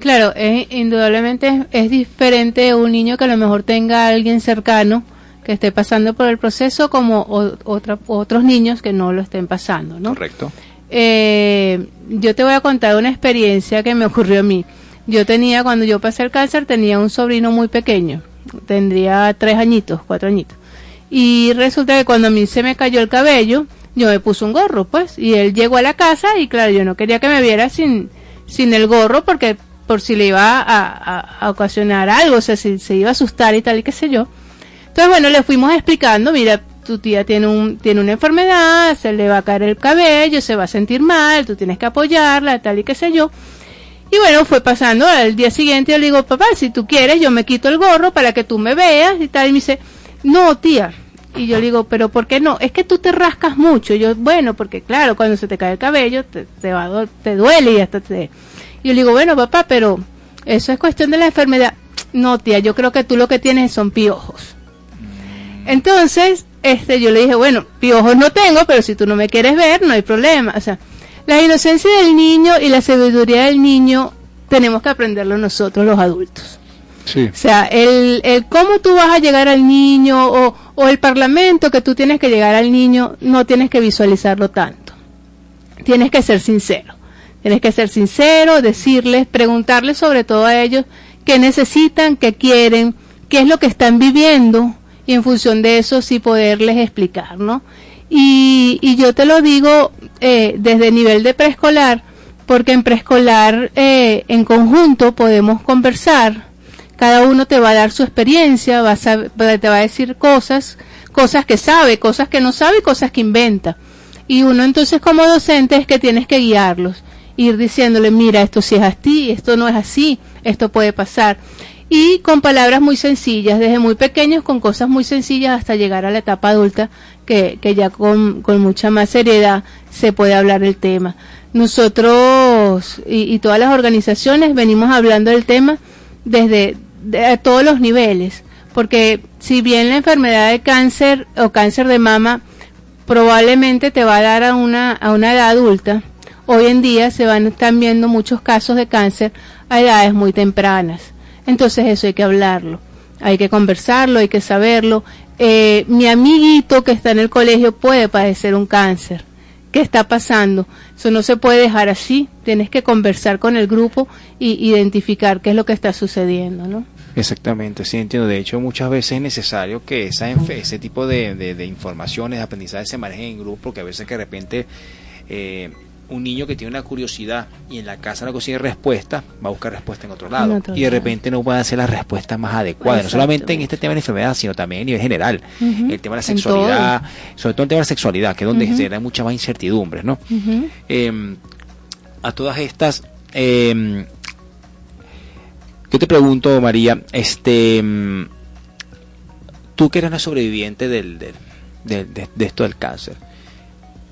Claro, es, indudablemente es, es diferente un niño que a lo mejor tenga a alguien cercano que esté pasando por el proceso como o- otra- otros niños que no lo estén pasando, ¿no? Correcto. Eh, yo te voy a contar una experiencia que me ocurrió a mí. Yo tenía, cuando yo pasé el cáncer, tenía un sobrino muy pequeño. Tendría tres añitos, cuatro añitos. Y resulta que cuando a mí se me cayó el cabello, yo me puse un gorro, pues. Y él llegó a la casa y claro, yo no quería que me viera sin, sin el gorro porque por si le iba a, a- a ocasionar algo, o sea, si se iba a asustar y tal y qué sé yo. Entonces, bueno, le fuimos explicando, mira, tu tía tiene un tiene una enfermedad, se le va a caer el cabello, se va a sentir mal, tú tienes que apoyarla, tal y qué sé yo. Y bueno, fue pasando al día siguiente, yo le digo, papá, si tú quieres, yo me quito el gorro para que tú me veas y tal. Y me dice, no, tía. Y yo le digo, pero ¿por qué no? Es que tú te rascas mucho. Y yo, bueno, porque claro, cuando se te cae el cabello, te, te, va te duele y hasta te... Y yo le digo, bueno, papá, pero eso es cuestión de la enfermedad. No, tía, yo creo que tú lo que tienes son piojos. Entonces, este, yo le dije, bueno, piojos no tengo, pero si tú no me quieres ver, no hay problema. O sea, la inocencia del niño y la sabiduría del niño tenemos que aprenderlo nosotros los adultos. Sí. O sea, el, el cómo tú vas a llegar al niño o, o el parlamento que tú tienes que llegar al niño, no tienes que visualizarlo tanto. Tienes que ser sincero. Tienes que ser sincero, decirles, preguntarles sobre todo a ellos qué necesitan, qué quieren, qué es lo que están viviendo y en función de eso sí poderles explicar, ¿no? Y, y yo te lo digo eh, desde nivel de preescolar, porque en preescolar eh, en conjunto podemos conversar, cada uno te va a dar su experiencia, va a te va a decir cosas, cosas que sabe, cosas que no sabe y cosas que inventa. Y uno entonces como docente es que tienes que guiarlos, ir diciéndole, mira, esto sí es así, esto no es así, esto puede pasar. Y con palabras muy sencillas, desde muy pequeños, con cosas muy sencillas hasta llegar a la etapa adulta, que, que ya con, con mucha más seriedad se puede hablar el tema. Nosotros y, todas las organizaciones venimos hablando del tema desde de- a todos los niveles, porque si bien la enfermedad de cáncer o cáncer de mama probablemente te va a dar a una, a una edad adulta, hoy en día se van están viendo muchos casos de cáncer a edades muy tempranas. Entonces eso hay que hablarlo, hay que conversarlo, hay que saberlo. Eh, mi amiguito que está en el colegio puede padecer un cáncer. ¿Qué está pasando? Eso no se puede dejar así. Tienes que conversar con el grupo y identificar qué es lo que está sucediendo, ¿no? Exactamente, sí entiendo. De hecho, muchas veces es necesario que esa, ese tipo de, de- de informaciones, de aprendizaje se manejen en grupo, porque a veces que de repente eh, un niño que tiene una curiosidad y en la casa no consigue respuesta, va a buscar respuesta en otro lado. otro y de lado. repente no puede hacer la respuesta más adecuada, no solamente en este tema de la enfermedad, sino también a nivel general. El tema de la sexualidad, sobre todo el tema de la sexualidad, que es donde Ujú. se generan muchas más incertidumbres, ¿no? Eh, a todas estas, eh, yo te pregunto, María, este, mm, tú que eres una sobreviviente del, del- del- de, de esto del cáncer,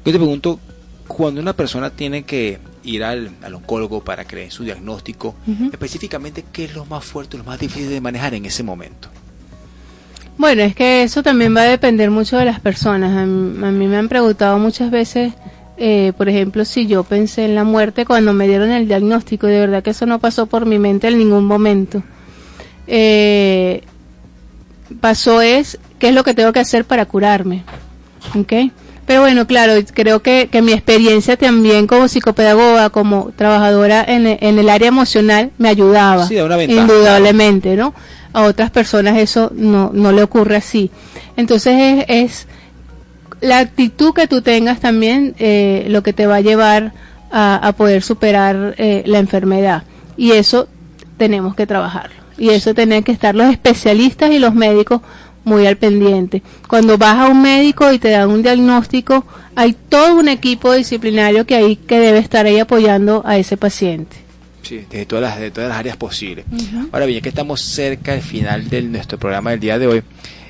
yo te pregunto, cuando una persona tiene que ir al, al oncólogo para creer su diagnóstico, específicamente, ¿qué es lo más fuerte, lo más difícil de manejar en ese momento? Bueno, es que eso también va a depender mucho de las personas. A mí, a mí me han preguntado muchas veces, eh, por ejemplo, si yo pensé en la muerte cuando me dieron el diagnóstico. De verdad que eso no pasó por mi mente en ningún momento. Eh, pasó es, ¿qué es lo que tengo que hacer para curarme? ¿Ok? Pero bueno, claro, creo que, que mi experiencia también como psicopedagoga, como trabajadora en, en el área emocional, me ayudaba. Sí, da una ventaja, Indudablemente, ¿no? A otras personas eso no, no le ocurre así. Entonces es, es la actitud que tú tengas también eh, lo que te va a llevar a, a poder superar eh, la enfermedad. Y eso tenemos que trabajarlo. Y eso tienen que estar los especialistas y los médicos muy al pendiente. Cuando vas a un médico y te dan un diagnóstico, hay todo un equipo disciplinario que hay que debe estar ahí apoyando a ese paciente. Sí, desde todas las, de todas las áreas posibles. Ahora bien, ya que estamos cerca del final de nuestro programa del día de hoy,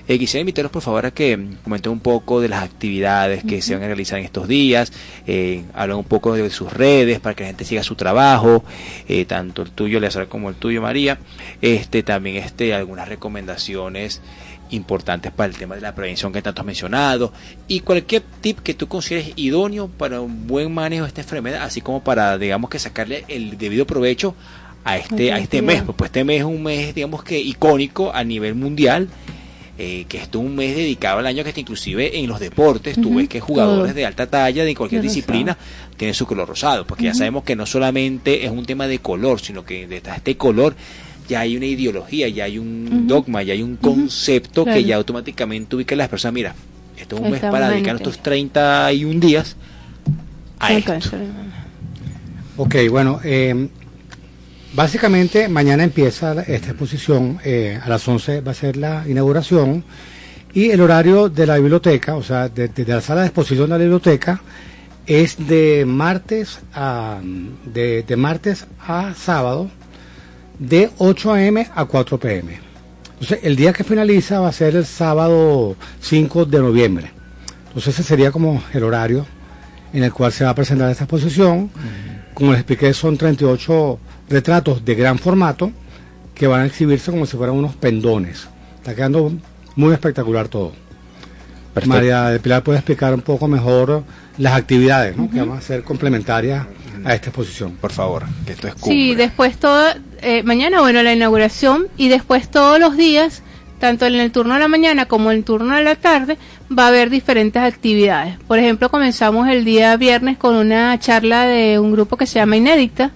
eh, quisiera invitarlos por favor a que comenten un poco de las actividades que se van a realizar en estos días, eh, hablan un poco de sus redes para que la gente siga su trabajo, eh, tanto el tuyo, Eleazar, como el tuyo, María, este también este algunas recomendaciones importantes para el tema de la prevención que tanto has mencionado. Y cualquier tip que tú consideres idóneo para un buen manejo de esta enfermedad, así como para, digamos que sacarle el debido provecho a este, a este mes. Pues este mes es un mes, digamos que icónico a nivel mundial. eh, que es un mes dedicado al año que está inclusive en los deportes, tú Ujú, ves que jugadores de alta talla de cualquier disciplina tienen su color rosado, porque ya sabemos que no solamente es un tema de color, sino que detrás de este color ya hay una ideología, ya hay un dogma, ya hay un concepto claro. que ya automáticamente ubica a las personas, mira, esto es un mes para dedicar nuestros 31 días a esto. Ok, bueno, eh, básicamente mañana empieza esta exposición, eh, a las 11 va a ser la inauguración y el horario de la biblioteca, o sea, de- desde la sala de exposición de la biblioteca, es de martes a, de, de martes a sábado, de 8 a.m. a 4 p.m. Entonces, el día que finaliza va a ser el sábado 5 de noviembre. Entonces, ese sería como el horario en el cual se va a presentar esta exposición. Como les expliqué, son 38 retratos de gran formato que van a exhibirse como si fueran unos pendones. Está quedando muy espectacular todo. Perfecto. María del Pilar puede explicar un poco mejor las actividades ¿no? que van a ser complementarias a esta exposición. Por favor, que esto es Sí, cumbre. después todo, eh, mañana, bueno, la inauguración y después todos los días, tanto en el turno de la mañana como en el turno de la tarde, va a haber diferentes actividades. Por ejemplo, comenzamos el día viernes con una charla de un grupo que se llama Inédicta.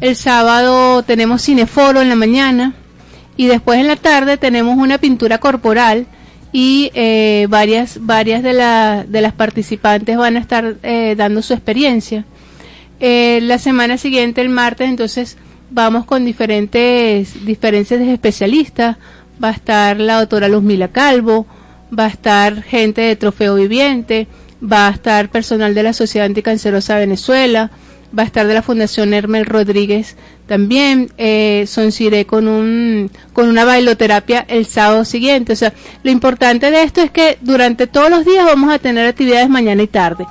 El sábado tenemos cineforo en la mañana y después en la tarde tenemos una pintura corporal y eh, varias varias de, de las participantes van a estar eh, dando su experiencia. La semana siguiente, el martes, entonces vamos con diferentes diferencias de especialistas. Va a estar la doctora Luzmila Calvo, va a estar gente de Trofeo Viviente, va a estar personal de la Sociedad Anticancerosa Venezuela, va a estar de la Fundación Hermel Rodríguez también, eh, Sonciré con un con una bailoterapia el sábado siguiente. O sea, lo importante de esto es que durante todos los días vamos a tener actividades mañana y tarde.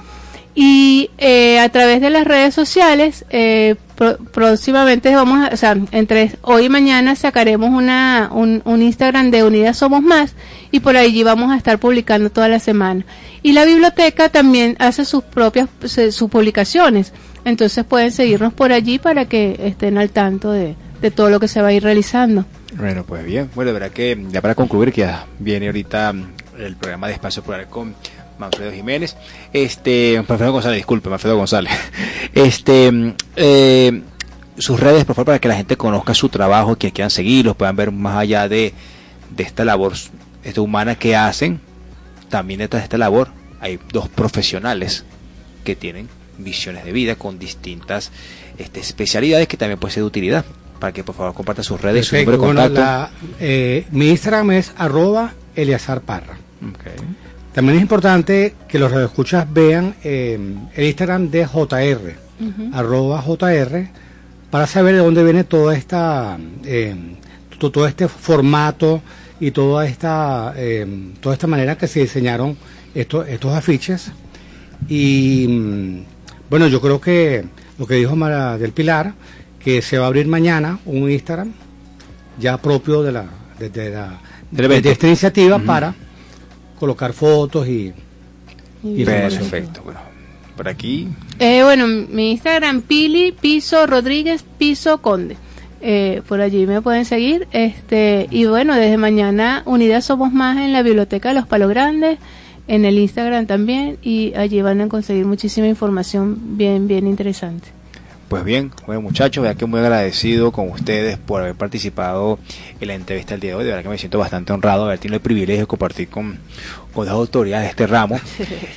Y eh, a través de las redes sociales, eh, pro- próximamente vamos a, o sea, entre hoy y mañana sacaremos una, un, un Instagram de Unidas Somos Más y por allí vamos a estar publicando toda la semana. Y la biblioteca también hace sus propias, sus publicaciones. Entonces pueden seguirnos por allí para que estén al tanto de, de todo lo que se va a ir realizando. Bueno, pues bien. Bueno, de que ya para concluir, que viene ahorita el programa de Espacio Plural con Manfredo Jiménez. Este, Manfredo González, disculpe, Manfredo González. Este, eh, sus redes, por favor, para que la gente conozca su trabajo, que quieran seguirlos, puedan ver más allá de, de esta labor esta humana que hacen. También detrás de esta labor hay dos profesionales que tienen visiones de vida con distintas este, especialidades que también puede ser de utilidad. Para que por favor comparta sus redes, su número de Perfecto. Bueno, contacto. la- eh, mi Instagram es arroba Parra. También es importante que los radioescuchas vean eh, el Instagram de JR, arroba JR, para saber de dónde viene toda esta, eh, to- todo este formato y toda esta, eh, toda esta manera que se diseñaron estos, estos afiches. Y mm, bueno, yo creo que lo que dijo Mara del Pilar, que se va a abrir mañana un Instagram ya propio de la, de, de la, de esta iniciativa para colocar fotos y, y. Perfecto. Bueno, por aquí. Eh, bueno, mi Instagram, Pili Piso Rodríguez Piso Conde. Eh, por allí me pueden seguir. Este, y bueno, desde mañana Unidas Somos Más en la Biblioteca de los Palos Grandes, en el Instagram también, y allí van a conseguir muchísima información bien, bien interesante. Pues bien, bueno muchachos, verdad que muy agradecido con ustedes por haber participado en la entrevista del día de hoy. De verdad que me siento bastante honrado de haber tenido el privilegio de compartir con, con las autoridades de este ramo.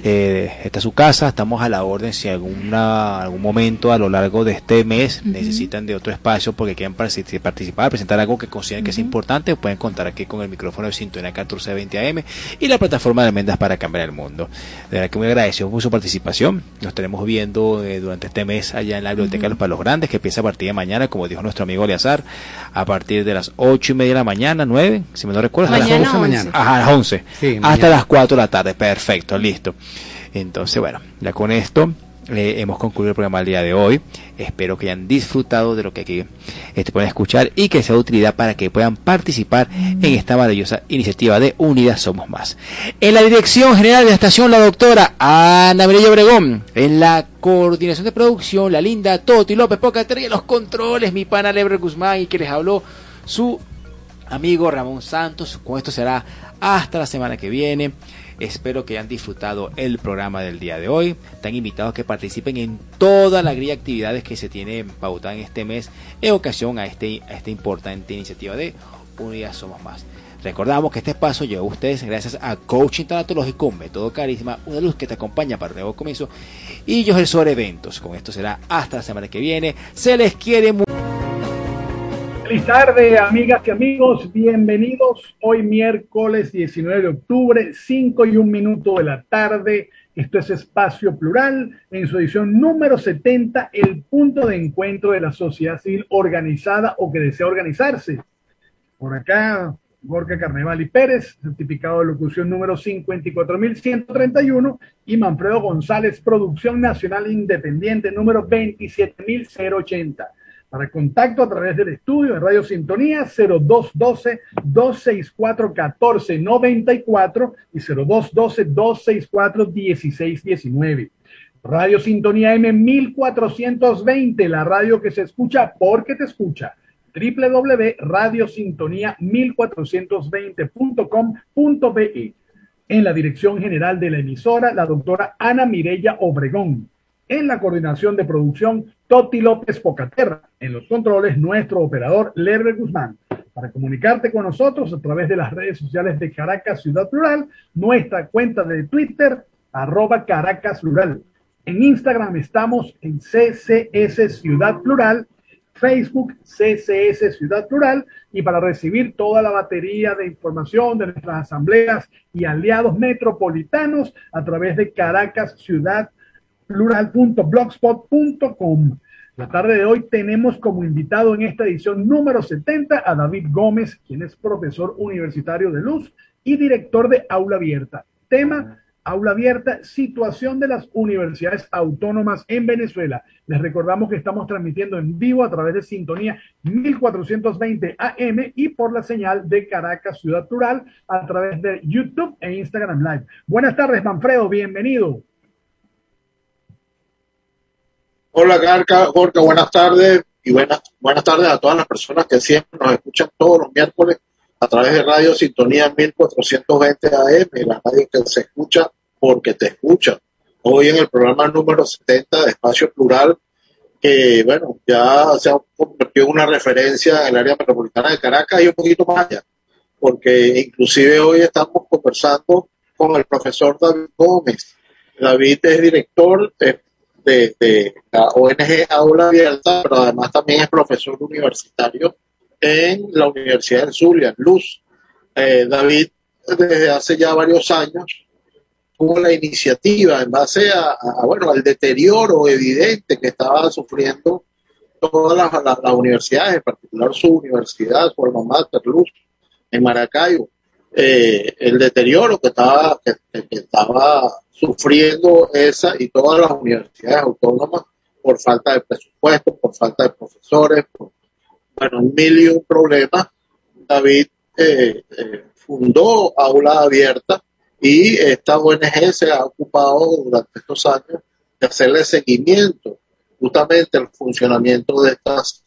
Eh, esta es su casa, estamos a la orden si alguna algún momento a lo largo de este mes necesitan de otro espacio porque quieren partici- participar, presentar algo que consideren que es importante, pueden contar aquí con el micrófono de Sintonía 1420 AM y la plataforma de almendras para cambiar el mundo. De verdad que muy agradecido por su participación. Nos estaremos viendo eh, durante este mes allá en la Biblioteca de los Palos Grandes, que empieza a partir de mañana, como dijo nuestro amigo Eleazar, a partir de las ocho y media de la mañana, nueve, si me no recuerdo, A las Mañana 11 de 11. mañana. Ajá, a las 11. Sí, hasta mañana. las 4 de la tarde. Perfecto, listo. Entonces, bueno, ya con esto eh, hemos concluido el programa del día de hoy. Espero que hayan disfrutado de lo que aquí este, pueden escuchar y que sea de utilidad para que puedan participar en esta maravillosa iniciativa de Unidas Somos Más. En la dirección general de la estación, la doctora Ana María Obregón. En la coordinación de producción, la linda Toti López Pocater y los controles, mi pana Lebre Guzmán y que les habló su amigo Ramón Santos. Con esto será hasta la semana que viene. Espero que hayan disfrutado el programa del día de hoy. Están invitados a que participen en toda la grilla de actividades que se tienen pautadas en este mes en ocasión a, este, a esta importante iniciativa de Unidas Somos Más. Recordamos que este espacio llegó a ustedes gracias a Coaching Tanatológico, Método Carisma, una luz que te acompaña para el nuevo comienzo y yo sobre eventos. Con esto será hasta la semana que viene. Se les quiere mucho. Feliz tarde, amigas y amigos. Bienvenidos hoy miércoles 19 de octubre, 5 y un minuto de la tarde. Esto es Espacio Plural en su edición número 70, el punto de encuentro de la sociedad civil organizada o que desea organizarse. Por acá, Gorka Carneval y Pérez, certificado de locución número 54131 y Manfredo González, producción nacional independiente número 27080. Para contacto a través del estudio de Radio Sintonía 0212-264-1494 y 0212-264-1619. Radio Sintonía M 1420, la radio que se escucha porque te escucha www.radiosintonía1420.com.be. En la dirección general de la emisora, la doctora Ana Mirella Obregón. En la coordinación de producción, Toti López Pocaterra. En los controles, nuestro operador, Lerber Guzmán. Para comunicarte con nosotros a través de las redes sociales de Caracas Ciudad Plural, nuestra cuenta de Twitter, arroba Caracas. En Instagram estamos en CCS Ciudad Plural Facebook CCS Ciudad Plural y para recibir toda la batería de información de nuestras asambleas y aliados metropolitanos a través de Caracas Ciudad Plural.blogspot.com. La tarde de hoy tenemos como invitado en esta edición número 70 a David Gómez, quien es profesor universitario de luz y director de Aula Abierta. Tema Aula Abierta, situación de las universidades autónomas en Venezuela. Les recordamos que estamos transmitiendo en vivo a través de Sintonía 1420 AM y por la señal de Caracas Ciudad Plural a través de YouTube e Instagram Live. Buenas tardes, Manfredo, bienvenido. Hola, Garca, Gorka, buenas tardes y buenas, buenas tardes a todas las personas que siempre nos escuchan todos los miércoles a través de Radio Sintonía 1420 AM, la radio que se escucha porque te escucha. Hoy en el programa número 70 de Espacio Plural, que bueno, ya se ha convertido en una referencia en el área metropolitana de Caracas y un poquito más allá, porque inclusive hoy estamos conversando con el profesor David Gómez. David es director de, de, de la ONG Aula Abierta, pero además también es profesor universitario en la Universidad de Zulia, Luz. Eh, David, desde hace ya varios años, tuvo la iniciativa en base a, a, bueno, al deterioro evidente que estaba sufriendo todas las universidades, en particular su universidad, su alma mater, Luz, en Maracaibo. Eh, el deterioro que estaba, que, que estaba sufriendo esa y todas las universidades autónomas por falta de presupuesto, por falta de profesores, por bueno, un mil y un problemas, David eh, eh, fundó Aula Abierta y esta ONG se ha ocupado durante estos años de hacerle seguimiento justamente al funcionamiento de estas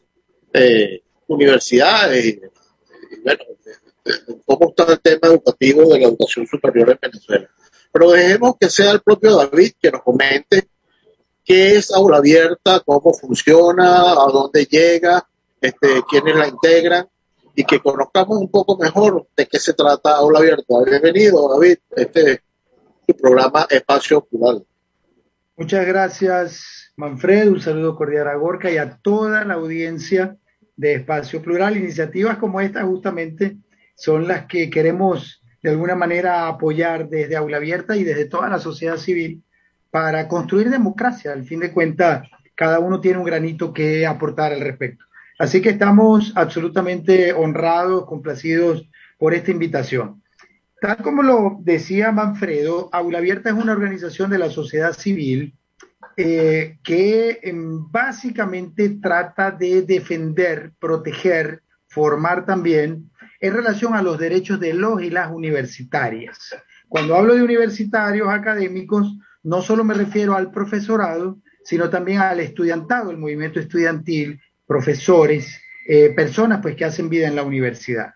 eh, universidades y, bueno, cómo está el tema educativo de la educación superior en Venezuela. Pero dejemos que sea el propio David que nos comente qué es Aula Abierta, cómo funciona, a dónde llega, este, quiénes la integran y que conozcamos un poco mejor de qué se trata Aula Abierta. Bienvenido, David, este su programa Espacio Plural. Muchas gracias, Manfred. Un saludo cordial a Gorka y a toda la audiencia de Espacio Plural. Iniciativas como esta justamente son las que queremos de alguna manera apoyar desde Aula Abierta y desde toda la sociedad civil para construir democracia. Al fin de cuentas, cada uno tiene un granito que aportar al respecto. Así que estamos absolutamente honrados, complacidos por esta invitación. Tal como lo decía Manfredo, Aula Abierta es una organización de la sociedad civil eh, que em, básicamente trata de defender, proteger, formar también en relación a los derechos de los y las universitarias. Cuando hablo de universitarios académicos, no solo me refiero al profesorado, sino también al estudiantado, el movimiento estudiantil, profesores, eh, personas pues que hacen vida en la universidad.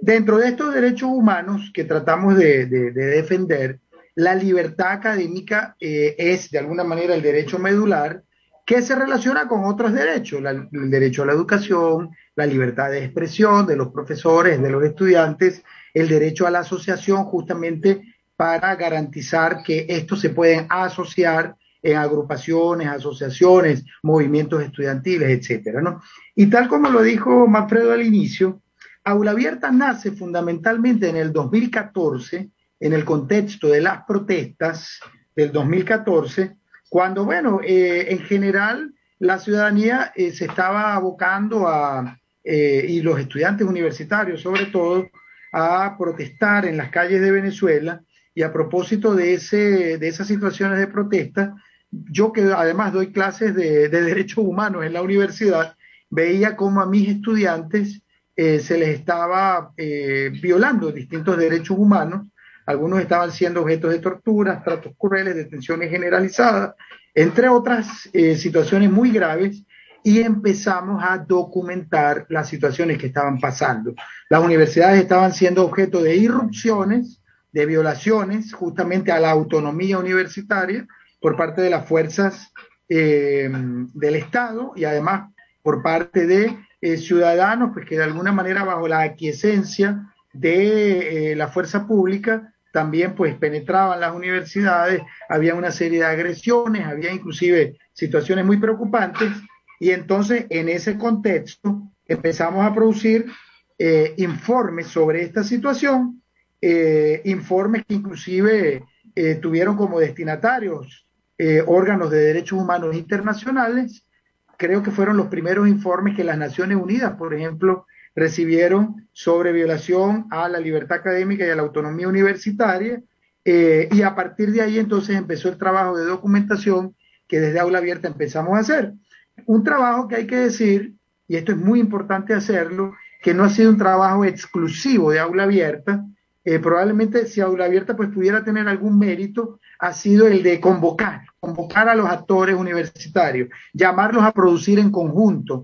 Dentro de estos derechos humanos que tratamos de, de- de defender, la libertad académica eh, es de alguna manera el derecho medular que se relaciona con otros derechos, el derecho a la educación, la libertad de expresión de los profesores, de los estudiantes, el derecho a la asociación justamente para garantizar que estos se pueden asociar en agrupaciones, asociaciones, movimientos estudiantiles, etcétera, ¿no? Y tal como lo dijo Manfredo al inicio, Aula Abierta nace fundamentalmente en el 2014, en el contexto de las protestas del 2014, cuando, bueno, eh, en general la ciudadanía eh, se estaba abocando a, eh, y los estudiantes universitarios sobre todo, a protestar en las calles de Venezuela. Y a propósito de, ese, de esas situaciones de protesta, yo que además doy clases de, de derechos humanos en la universidad, veía cómo a mis estudiantes eh, se les estaba eh, violando distintos derechos humanos. Algunos estaban siendo objetos de torturas, tratos crueles, detenciones generalizadas, entre otras situaciones muy graves, y empezamos a documentar las situaciones que estaban pasando. Las universidades estaban siendo objeto de irrupciones, de violaciones justamente a la autonomía universitaria por parte de las fuerzas eh, del Estado y además por parte de eh, ciudadanos, pues que de alguna manera bajo la aquiescencia de eh, la fuerza pública también pues penetraban las universidades, había una serie de agresiones, había inclusive situaciones muy preocupantes y entonces en ese contexto empezamos a producir eh, informes sobre esta situación, eh, informes que inclusive eh, tuvieron como destinatarios órganos de derechos humanos internacionales. Creo que fueron los primeros informes que las Naciones Unidas, por ejemplo, recibieron sobre violación a la libertad académica y a la autonomía universitaria. y a partir de ahí entonces empezó el trabajo de documentación que desde Aula Abierta empezamos a hacer. Un trabajo que hay que decir, y esto es muy importante hacerlo, que no ha sido un trabajo exclusivo de Aula Abierta. Eh, probablemente si Aula Abierta pues pudiera tener algún mérito, ha sido el de convocar, convocar a los actores universitarios, llamarlos a producir en conjunto,